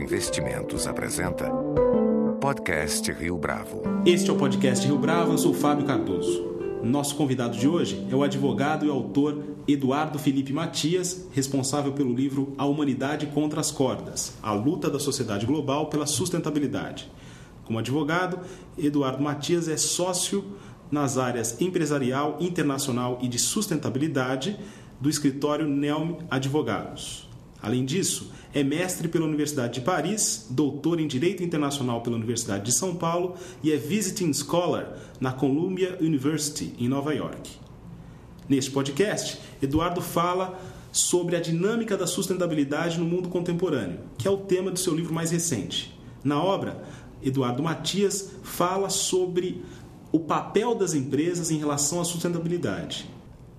Investimentos apresenta Podcast Rio Bravo. Este é o podcast Rio Bravo, eu sou Fábio Cardoso. Nosso convidado de hoje é o advogado e autor Eduardo Felipe Matias, responsável pelo livro A Humanidade contra as Cordas: A luta da sociedade global pela sustentabilidade. Como advogado, Eduardo Matias é sócio nas áreas empresarial, internacional e de sustentabilidade do escritório Nelm Advogados. Além disso, é mestre pela Universidade de Paris, doutor em Direito Internacional pela Universidade de São Paulo e é Visiting Scholar na Columbia University, em Nova York. Neste podcast, Eduardo fala sobre a dinâmica da sustentabilidade no mundo contemporâneo, que é o tema do seu livro mais recente. Na obra, Eduardo Matias fala sobre o papel das empresas em relação à sustentabilidade,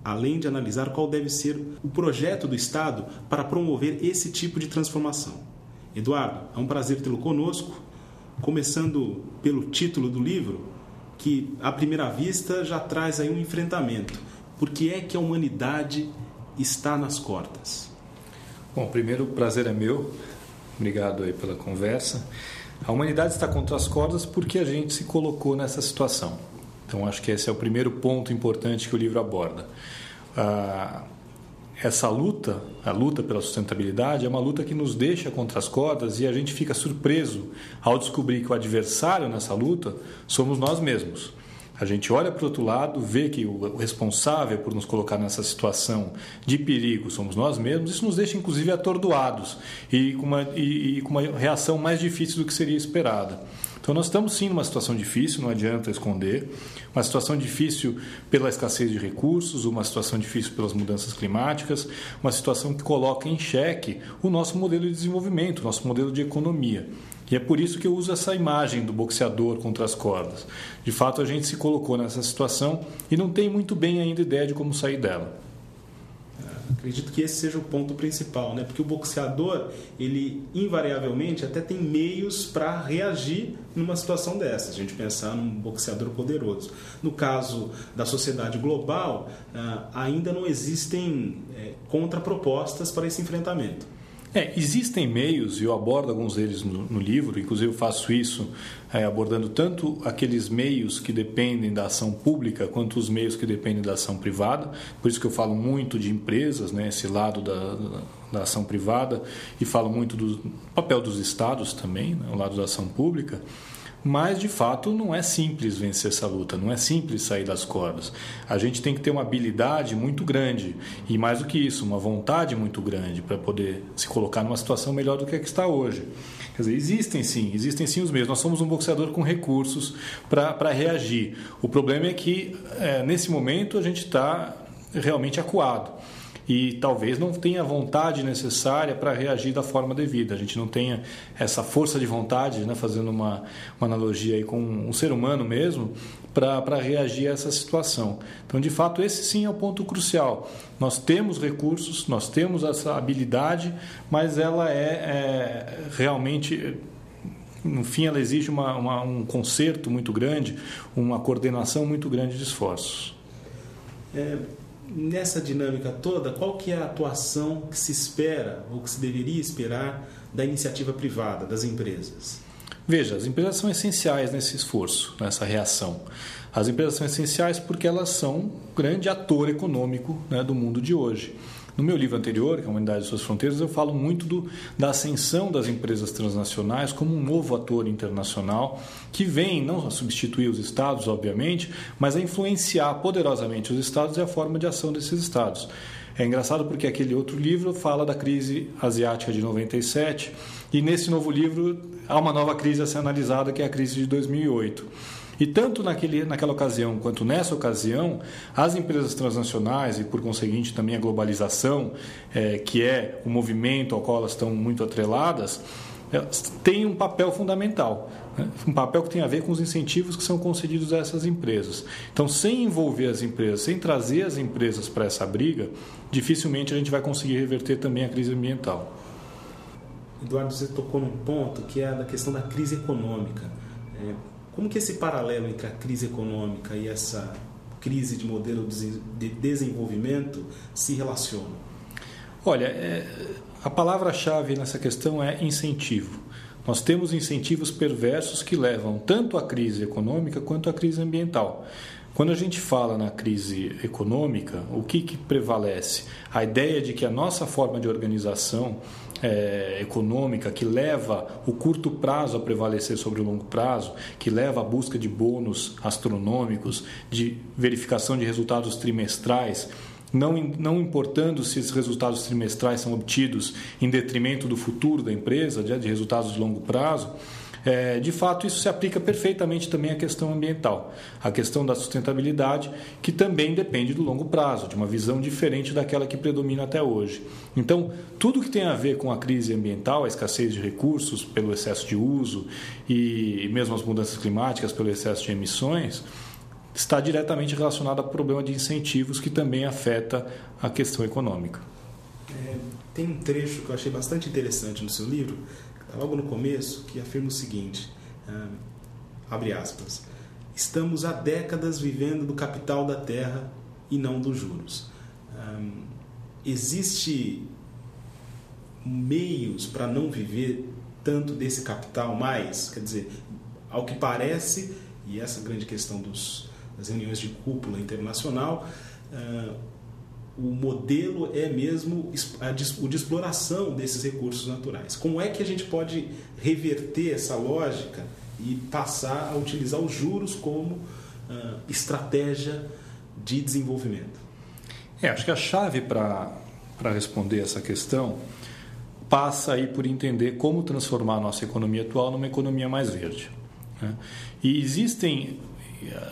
além de analisar qual deve ser o projeto do Estado para promover esse tipo de transformação. Eduardo, é um prazer tê-lo conosco, começando pelo título do livro, que à primeira vista já traz aí um enfrentamento. Por que é que a humanidade está nas cordas? Bom, primeiro o prazer é meu. Obrigado aí pela conversa. A humanidade está contra as cordas porque a gente se colocou nessa situação. Então, acho que esse é o primeiro ponto importante que o livro aborda. Ah, essa luta, a luta pela sustentabilidade, é uma luta que nos deixa contra as cordas e a gente fica surpreso ao descobrir que o adversário nessa luta somos nós mesmos. A gente olha para o outro lado, vê que o responsável por nos colocar nessa situação de perigo somos nós mesmos, isso nos deixa inclusive atordoados e com uma, e, e com uma reação mais difícil do que seria esperada. Então, nós estamos sim numa situação difícil, não adianta esconder. Uma situação difícil pela escassez de recursos, uma situação difícil pelas mudanças climáticas, uma situação que coloca em xeque o nosso modelo de desenvolvimento, o nosso modelo de economia. E é por isso que eu uso essa imagem do boxeador contra as cordas. De fato, a gente se colocou nessa situação e não tem muito bem ainda ideia de como sair dela. Acredito que esse seja o ponto principal, né? Porque o boxeador, ele invariavelmente até tem meios para reagir numa situação dessa. A gente pensar num boxeador poderoso. No caso da sociedade global, ah, ainda não existem eh, contrapropostas para esse enfrentamento. É, existem meios, e eu abordo alguns deles no, no livro, inclusive eu faço isso é, abordando tanto aqueles meios que dependem da ação pública quanto os meios que dependem da ação privada. Por isso que eu falo muito de empresas, né, esse lado da, da, da ação privada, e falo muito do papel dos estados também, né, o lado da ação pública. Mas, de fato, não é simples vencer essa luta, não é simples sair das cordas. A gente tem que ter uma habilidade muito grande e, mais do que isso, uma vontade muito grande para poder se colocar numa situação melhor do que a que está hoje. Quer dizer, existem sim, existem sim os meios. Nós somos um boxeador com recursos para reagir. O problema é que, é, nesse momento, a gente está realmente acuado e talvez não tenha a vontade necessária para reagir da forma devida. A gente não tenha essa força de vontade, né, fazendo uma, uma analogia aí com um ser humano mesmo, para reagir a essa situação. Então, de fato, esse sim é o ponto crucial. Nós temos recursos, nós temos essa habilidade, mas ela é, é realmente no fim ela exige uma, uma, um conserto muito grande, uma coordenação muito grande de esforços. É, nessa dinâmica toda, qual que é a atuação que se espera ou que se deveria esperar da iniciativa privada, das empresas? Veja, as empresas são essenciais nesse esforço, nessa reação. As empresas são essenciais porque elas são grande ator econômico né, do mundo de hoje. No meu livro anterior, que é a Humanidade e Suas Fronteiras, eu falo muito do, da ascensão das empresas transnacionais como um novo ator internacional que vem não a substituir os Estados, obviamente, mas a influenciar poderosamente os Estados e a forma de ação desses Estados. É engraçado porque aquele outro livro fala da crise asiática de 97 e nesse novo livro há uma nova crise a ser analisada que é a crise de 2008. E tanto naquele, naquela ocasião quanto nessa ocasião, as empresas transnacionais e, por conseguinte, também a globalização, é, que é o movimento ao qual elas estão muito atreladas, têm um papel fundamental. Né? Um papel que tem a ver com os incentivos que são concedidos a essas empresas. Então, sem envolver as empresas, sem trazer as empresas para essa briga, dificilmente a gente vai conseguir reverter também a crise ambiental. Eduardo, você tocou num ponto que é a da questão da crise econômica. É, como que esse paralelo entre a crise econômica e essa crise de modelo de desenvolvimento se relacionam? Olha, é, a palavra-chave nessa questão é incentivo. Nós temos incentivos perversos que levam tanto à crise econômica quanto à crise ambiental. Quando a gente fala na crise econômica, o que, que prevalece? A ideia de que a nossa forma de organização é, econômica que leva o curto prazo a prevalecer sobre o longo prazo, que leva à busca de bônus astronômicos, de verificação de resultados trimestrais, não, não importando se esses resultados trimestrais são obtidos em detrimento do futuro da empresa, de, de resultados de longo prazo, é, de fato, isso se aplica perfeitamente também à questão ambiental, à questão da sustentabilidade, que também depende do longo prazo, de uma visão diferente daquela que predomina até hoje. Então, tudo que tem a ver com a crise ambiental, a escassez de recursos pelo excesso de uso e mesmo as mudanças climáticas pelo excesso de emissões, está diretamente relacionado ao problema de incentivos que também afeta a questão econômica. É, tem um trecho que eu achei bastante interessante no seu livro, logo no começo, que afirma o seguinte: ah, abre aspas. Estamos há décadas vivendo do capital da terra e não dos juros. Ah, existe meios para não viver tanto desse capital mais? Quer dizer, ao que parece, e essa grande questão dos, das reuniões de cúpula internacional, uh, o modelo é mesmo o de exploração desses recursos naturais. Como é que a gente pode reverter essa lógica e passar a utilizar os juros como uh, estratégia de desenvolvimento? É, acho que a chave para responder essa questão passa aí por entender como transformar a nossa economia atual numa economia mais verde. Né? E existem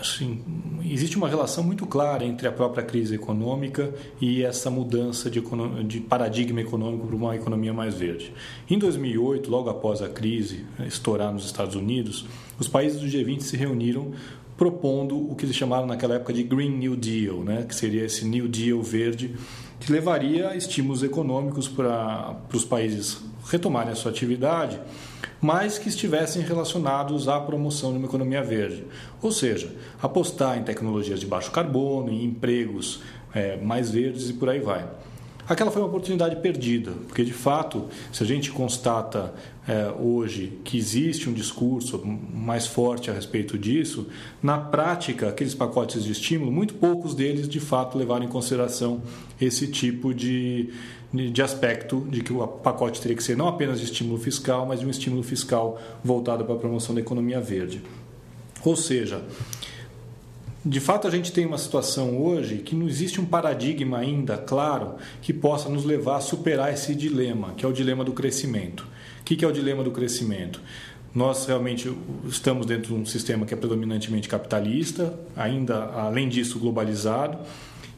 assim, existe uma relação muito clara entre a própria crise econômica e essa mudança de, de paradigma econômico para uma economia mais verde. Em 2008, logo após a crise estourar nos Estados Unidos, os países do G20 se reuniram propondo o que eles chamaram naquela época de Green New Deal, né? que seria esse New Deal verde, que levaria estímulos econômicos para, os países retomarem a sua atividade mas que estivessem relacionados à promoção de uma economia verde. Ou seja, apostar em tecnologias de baixo carbono, em empregos é, mais verdes e por aí vai. Aquela foi uma oportunidade perdida, porque de fato, se a gente constata é, hoje que existe um discurso mais forte a respeito disso, na prática, aqueles pacotes de estímulo, muito poucos deles de fato levaram em consideração esse tipo de, de aspecto de que o pacote teria que ser não apenas de estímulo fiscal, mas de um estímulo fiscal voltado para a promoção da economia verde. Ou seja, de fato a gente tem uma situação hoje que não existe um paradigma ainda claro que possa nos levar a superar esse dilema, que é o dilema do crescimento. O que é o dilema do crescimento? Nós realmente estamos dentro de um sistema que é predominantemente capitalista, ainda além disso globalizado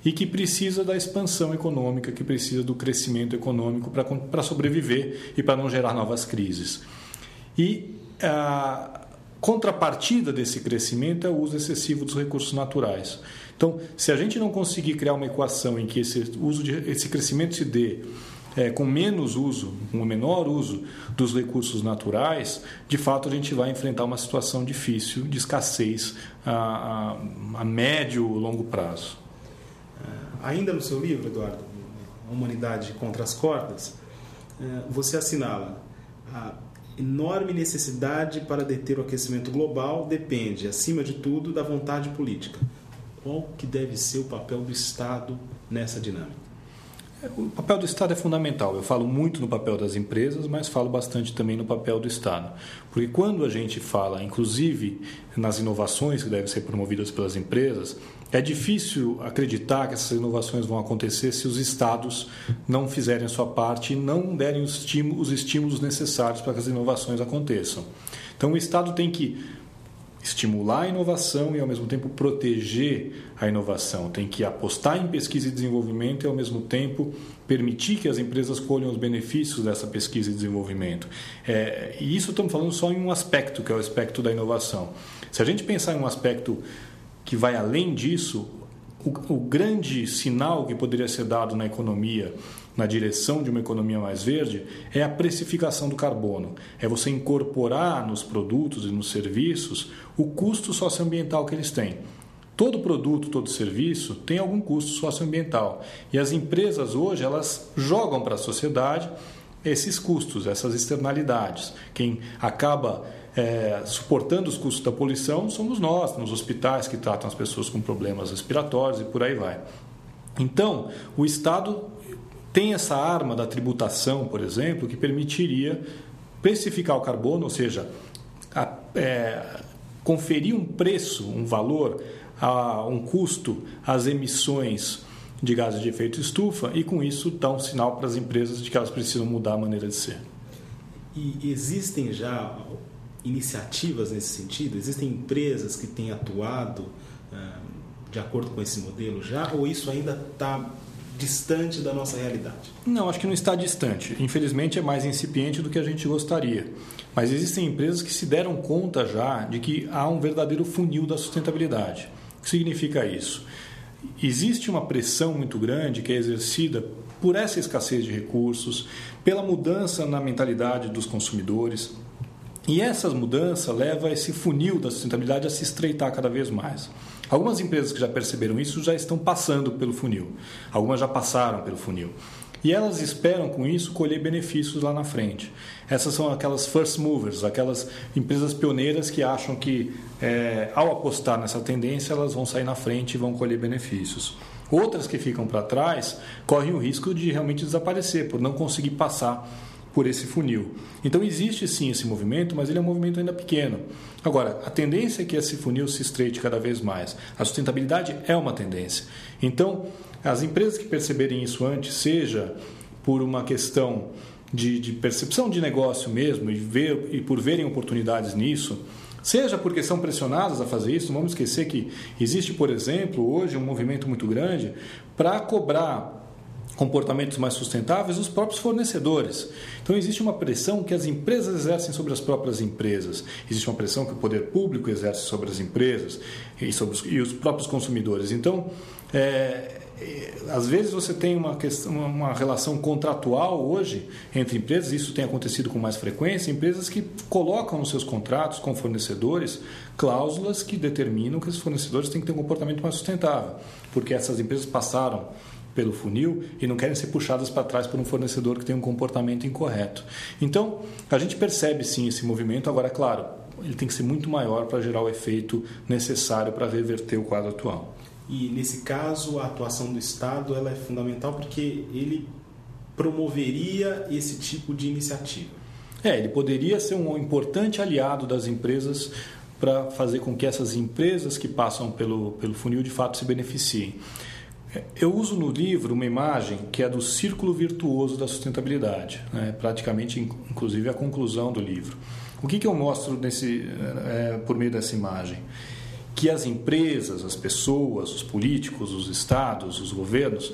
e que precisa da expansão econômica, que precisa do crescimento econômico para sobreviver e para não gerar novas crises. E a contrapartida desse crescimento é o uso excessivo dos recursos naturais. Então, se a gente não conseguir criar uma equação em que esse, uso de, esse crescimento se dê é, com menos uso, com um menor uso dos recursos naturais, de fato a gente vai enfrentar uma situação difícil de escassez a, a, a médio longo prazo. Ainda no seu livro, Eduardo, Humanidade contra as Cordas, é, você assinala a enorme necessidade para deter o aquecimento global depende, acima de tudo, da vontade política. Qual que deve ser o papel do Estado nessa dinâmica? O papel do Estado é fundamental. Eu falo muito no papel das empresas, mas falo bastante também no papel do Estado. Porque quando a gente fala, inclusive, nas inovações que devem ser promovidas pelas empresas, é difícil acreditar que essas inovações vão acontecer se os estados não fizerem a sua parte e não derem os estímulos, os estímulos necessários para que as inovações aconteçam. Então, o Estado tem que estimular a inovação e, ao mesmo tempo, proteger a inovação. Tem que apostar em pesquisa e desenvolvimento e, ao mesmo tempo, permitir que as empresas colham os benefícios dessa pesquisa e desenvolvimento. É, e isso estamos falando só em um aspecto, que é o aspecto da inovação. Se a gente pensar em um aspecto que vai além disso, o, o grande sinal que poderia ser dado na economia na direção de uma economia mais verde é a precificação do carbono. É você incorporar nos produtos e nos serviços o custo socioambiental que eles têm. Todo produto, todo serviço tem algum custo socioambiental. E as empresas hoje elas jogam para a sociedade esses custos, essas externalidades. Quem acaba é, suportando os custos da poluição somos nós, nos hospitais que tratam as pessoas com problemas respiratórios e por aí vai. Então, o Estado tem essa arma da tributação, por exemplo, que permitiria precificar o carbono, ou seja, a, é, conferir um preço, um valor, a, um custo às emissões de gases de efeito estufa e com isso dar um sinal para as empresas de que elas precisam mudar a maneira de ser. E existem já iniciativas nesse sentido? Existem empresas que têm atuado uh, de acordo com esse modelo já? Ou isso ainda está distante da nossa realidade? Não, acho que não está distante. Infelizmente é mais incipiente do que a gente gostaria. Mas existem empresas que se deram conta já de que há um verdadeiro funil da sustentabilidade. O que significa isso? Existe uma pressão muito grande que é exercida por essa escassez de recursos, pela mudança na mentalidade dos consumidores. E essa mudança leva esse funil da sustentabilidade a se estreitar cada vez mais. Algumas empresas que já perceberam isso já estão passando pelo funil, algumas já passaram pelo funil. E elas esperam com isso colher benefícios lá na frente. Essas são aquelas first movers, aquelas empresas pioneiras que acham que é, ao apostar nessa tendência elas vão sair na frente e vão colher benefícios. Outras que ficam para trás correm o risco de realmente desaparecer por não conseguir passar por esse funil. Então existe sim esse movimento, mas ele é um movimento ainda pequeno. Agora, a tendência é que esse funil se estreite cada vez mais. A sustentabilidade é uma tendência. Então, as empresas que perceberem isso antes, seja por uma questão de, de percepção de negócio mesmo e, ver, e por verem oportunidades nisso, seja porque são pressionadas a fazer isso, não vamos esquecer que existe, por exemplo, hoje um movimento muito grande para cobrar comportamentos mais sustentáveis dos próprios fornecedores. Então existe uma pressão que as empresas exercem sobre as próprias empresas, existe uma pressão que o poder público exerce sobre as empresas e sobre os, e os próprios consumidores. Então, é, às vezes você tem uma, questão, uma relação contratual hoje entre empresas, isso tem acontecido com mais frequência, empresas que colocam nos seus contratos com fornecedores cláusulas que determinam que os fornecedores têm que ter um comportamento mais sustentável, porque essas empresas passaram pelo funil e não querem ser puxadas para trás por um fornecedor que tem um comportamento incorreto. Então, a gente percebe sim esse movimento, agora, claro, ele tem que ser muito maior para gerar o efeito necessário para reverter o quadro atual. E nesse caso, a atuação do Estado ela é fundamental porque ele promoveria esse tipo de iniciativa. É, ele poderia ser um importante aliado das empresas para fazer com que essas empresas que passam pelo, pelo funil de fato se beneficiem. Eu uso no livro uma imagem que é do círculo virtuoso da sustentabilidade, né? praticamente, inclusive, a conclusão do livro. O que, que eu mostro nesse, é, por meio dessa imagem? Que as empresas, as pessoas, os políticos, os estados, os governos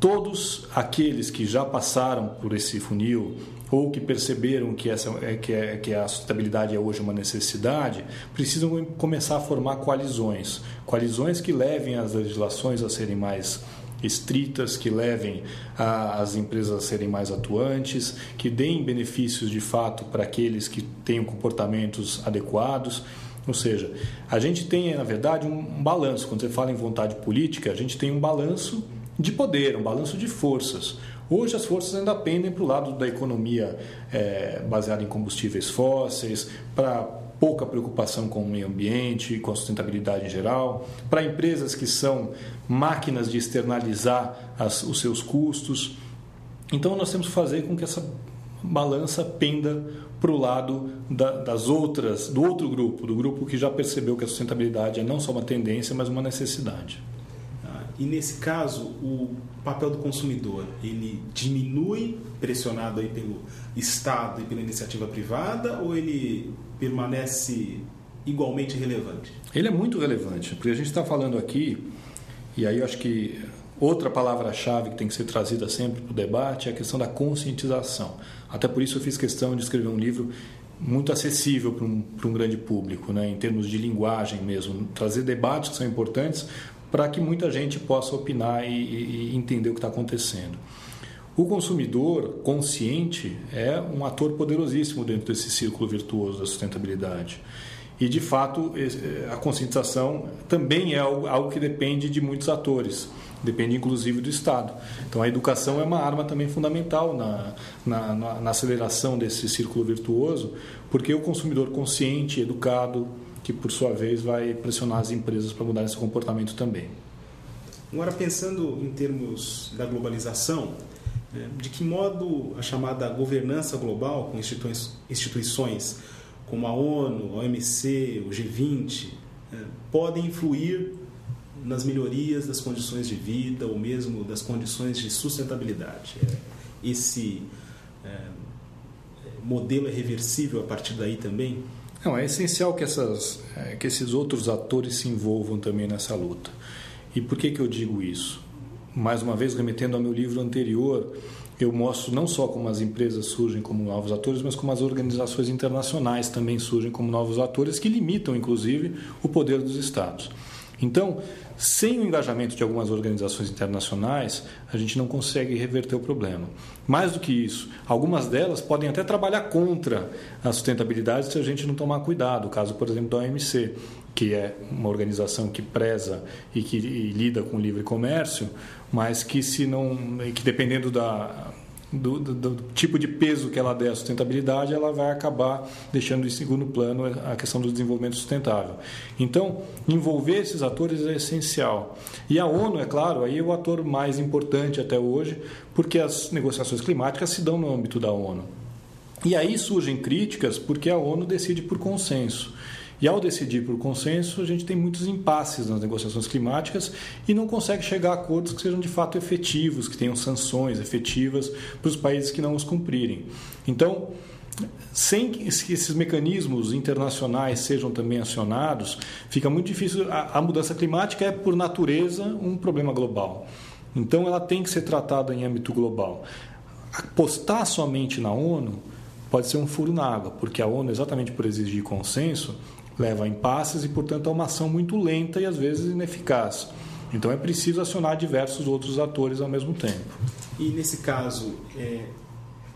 todos aqueles que já passaram por esse funil ou que perceberam que, essa, é, que, é, que a sustentabilidade é hoje uma necessidade, precisam começar a formar coalizões. Coalizões que levem as legislações a serem mais estritas, que levem a, as empresas a serem mais atuantes, que deem benefícios de fato para aqueles que tenham comportamentos adequados. Ou seja, a gente tem, na verdade, um balanço. Quando você fala em vontade política, a gente tem um balanço de poder, um balanço de forças. Hoje as forças ainda pendem para o lado da economia é, baseada em combustíveis fósseis, para pouca preocupação com o meio ambiente, com a sustentabilidade em geral, para empresas que são máquinas de externalizar as, os seus custos. Então nós temos que fazer com que essa balança penda para o lado da, das outras, do outro grupo, do grupo que já percebeu que a sustentabilidade é não só uma tendência, mas uma necessidade. E nesse caso, o papel do consumidor, ele diminui pressionado aí pelo Estado e pela iniciativa privada ou ele permanece igualmente relevante? Ele é muito relevante, porque a gente está falando aqui, e aí eu acho que outra palavra-chave que tem que ser trazida sempre para o debate é a questão da conscientização. Até por isso eu fiz questão de escrever um livro muito acessível para um, para um grande público, né, em termos de linguagem mesmo, trazer debates que são importantes, para que muita gente possa opinar e, e entender o que está acontecendo. O consumidor consciente é um ator poderosíssimo dentro desse círculo virtuoso da sustentabilidade. E, de fato, a conscientização também é algo que depende de muitos atores, depende inclusive do Estado. Então, a educação é uma arma também fundamental na, na, na aceleração desse círculo virtuoso, porque o consumidor consciente, educado, que por sua vez vai pressionar as empresas para mudar esse comportamento também. Agora, pensando em termos da globalização, né, de que modo a chamada governança global, com instituições como a ONU, a OMC, o G20, né, podem influir nas melhorias das condições de vida ou mesmo das condições de sustentabilidade? É, esse é, modelo é reversível a partir daí também? Não, é essencial que, essas, é, que esses outros atores se envolvam também nessa luta. E por que, que eu digo isso? Mais uma vez, remetendo ao meu livro anterior, eu mostro não só como as empresas surgem como novos atores, mas como as organizações internacionais também surgem como novos atores, que limitam, inclusive, o poder dos Estados. Então, sem o engajamento de algumas organizações internacionais, a gente não consegue reverter o problema. Mais do que isso, algumas delas podem até trabalhar contra a sustentabilidade se a gente não tomar cuidado. O caso, por exemplo, da OMC, que é uma organização que preza e que e lida com o livre comércio, mas que se não, que dependendo da do, do, do, tipo de peso que ela der à sustentabilidade, ela vai acabar deixando em segundo plano a questão do desenvolvimento sustentável. Então, envolver esses atores é essencial. E a ONU, é claro, aí é o ator mais importante até hoje, porque as negociações climáticas se dão no âmbito da ONU. E aí surgem críticas porque a ONU decide por consenso. E ao decidir por consenso, a gente tem muitos impasses nas negociações climáticas e não consegue chegar a acordos que sejam de fato efetivos, que tenham sanções efetivas para os países que não os cumprirem. Então, sem que esses mecanismos internacionais sejam também acionados, fica muito difícil. A, mudança climática é, por natureza, um problema global. Então, ela tem que ser tratada em âmbito global. Apostar somente na ONU pode ser um furo na água, porque a ONU, exatamente por exigir consenso, leva a impasses e, portanto, a uma ação muito lenta e às vezes ineficaz. Então é preciso acionar diversos outros atores ao mesmo tempo. E nesse caso, é,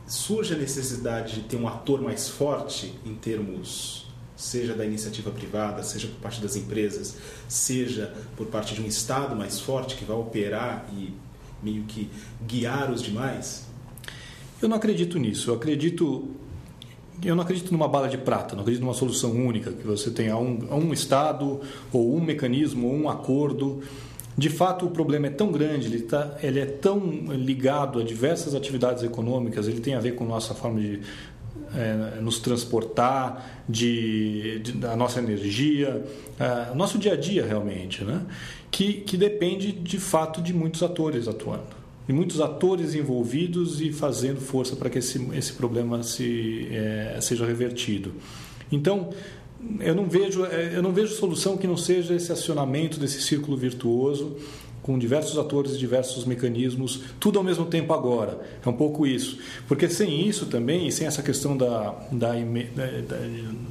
surge a necessidade de ter um ator mais forte em termos, seja da iniciativa privada, seja por parte das empresas, seja por parte de um Estado mais forte que vai operar e meio que guiar os demais? Eu não acredito nisso. Eu acredito eu não acredito numa bala de prata, não acredito numa solução única, que você tenha um, um Estado, ou um mecanismo, ou um acordo. De fato, o problema é tão grande, ele, tá, ele é tão ligado a diversas atividades econômicas, ele tem a ver com nossa forma de é, nos transportar, de, de, da nossa energia, é, nosso dia a dia realmente, né? que, que depende de fato de muitos atores atuando e muitos atores envolvidos e fazendo força para que esse, esse problema se, é, seja revertido. Então, eu não, vejo, é, eu não vejo solução que não seja esse acionamento desse círculo virtuoso com diversos atores e diversos mecanismos, tudo ao mesmo tempo agora. É um pouco isso. Porque sem isso também, e sem essa questão da, da, da,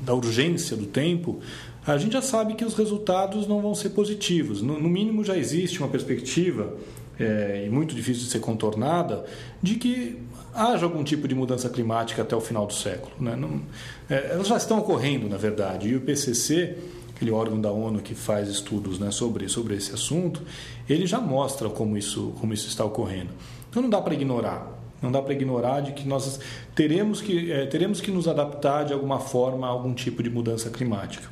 da urgência do tempo, a gente já sabe que os resultados não vão ser positivos. No, no mínimo, já existe uma perspectiva é, e muito difícil de ser contornada, de que haja algum tipo de mudança climática até o final do século. Né? Não, é, elas já estão ocorrendo, na verdade, e o PCC, aquele órgão da ONU que faz estudos né, sobre, sobre esse assunto, ele já mostra como isso, como isso está ocorrendo. Então não dá para ignorar. Não dá para ignorar de que nós teremos que, é, teremos que nos adaptar de alguma forma a algum tipo de mudança climática.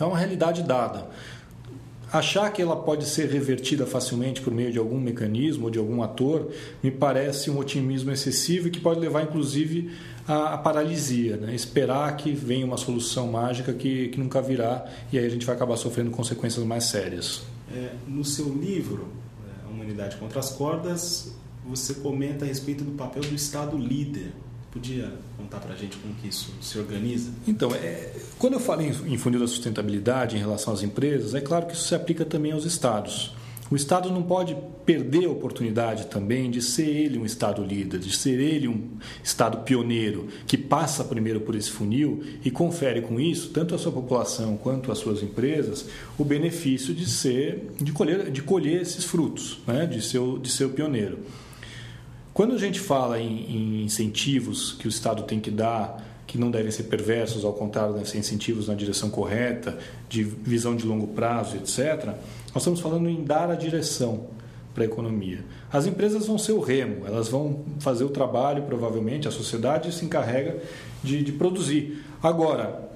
É uma realidade dada. Achar que ela pode ser revertida facilmente por meio de algum mecanismo ou de algum ator me parece um otimismo excessivo e que pode levar, inclusive, à, à paralisia. Né? Esperar que venha uma solução mágica que, que nunca virá e aí a gente vai acabar sofrendo consequências mais sérias. É, no seu livro, é, A Humanidade contra as Cordas, você comenta a respeito do papel do Estado líder Podia contar para a gente como que isso se organiza? Então, é, quando eu falo em, funil da sustentabilidade em relação às empresas, é claro que isso se aplica também aos estados. O Estado não pode perder a oportunidade também de ser ele um Estado líder, de ser ele um Estado pioneiro, que passa primeiro por esse funil e confere com isso, tanto à sua população quanto às suas empresas, o benefício de ser, de colher, de colher esses frutos, né? de, ser, de ser o pioneiro. Quando a gente fala em, em incentivos que o Estado tem que dar que não devem ser perversos, ao contrário, devem ser incentivos na direção correta, de visão de longo prazo, etc. Nós estamos falando em dar a direção para a economia. As empresas vão ser o remo, elas vão fazer o trabalho, provavelmente, a sociedade se encarrega de, de produzir. Agora,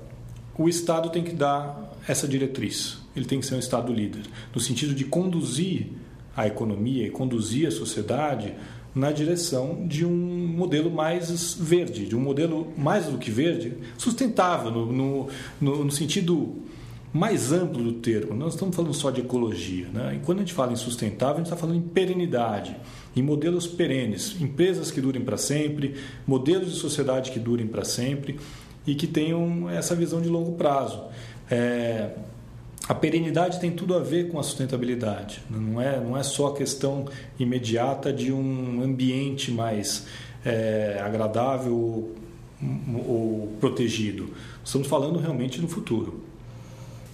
o Estado tem que dar essa diretriz, ele tem que ser um Estado líder, no sentido de conduzir a economia e conduzir a sociedade na direção de um modelo mais verde, de um modelo mais do que verde, sustentável, no, no, no, no sentido mais amplo do termo. Nós estamos falando só de ecologia. Né? E quando a gente fala em sustentável, a gente está falando em perenidade, em modelos perenes, empresas que durem para sempre, modelos de sociedade que durem para sempre e que tenham essa visão de longo prazo. É, a perenidade tem tudo a ver com a sustentabilidade. Não é, não é só a questão imediata de um ambiente mais é, agradável ou, protegido. Estamos falando realmente no futuro.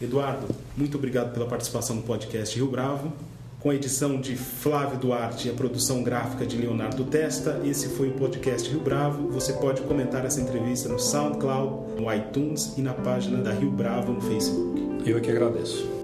Eduardo, muito obrigado pela participação no podcast Rio Bravo. Com a edição de Flávio Duarte e a produção gráfica de Leonardo Testa, esse foi o podcast Rio Bravo. Você pode comentar essa entrevista no SoundCloud, no iTunes e na página da Rio Bravo no Facebook. Eu é que agradeço.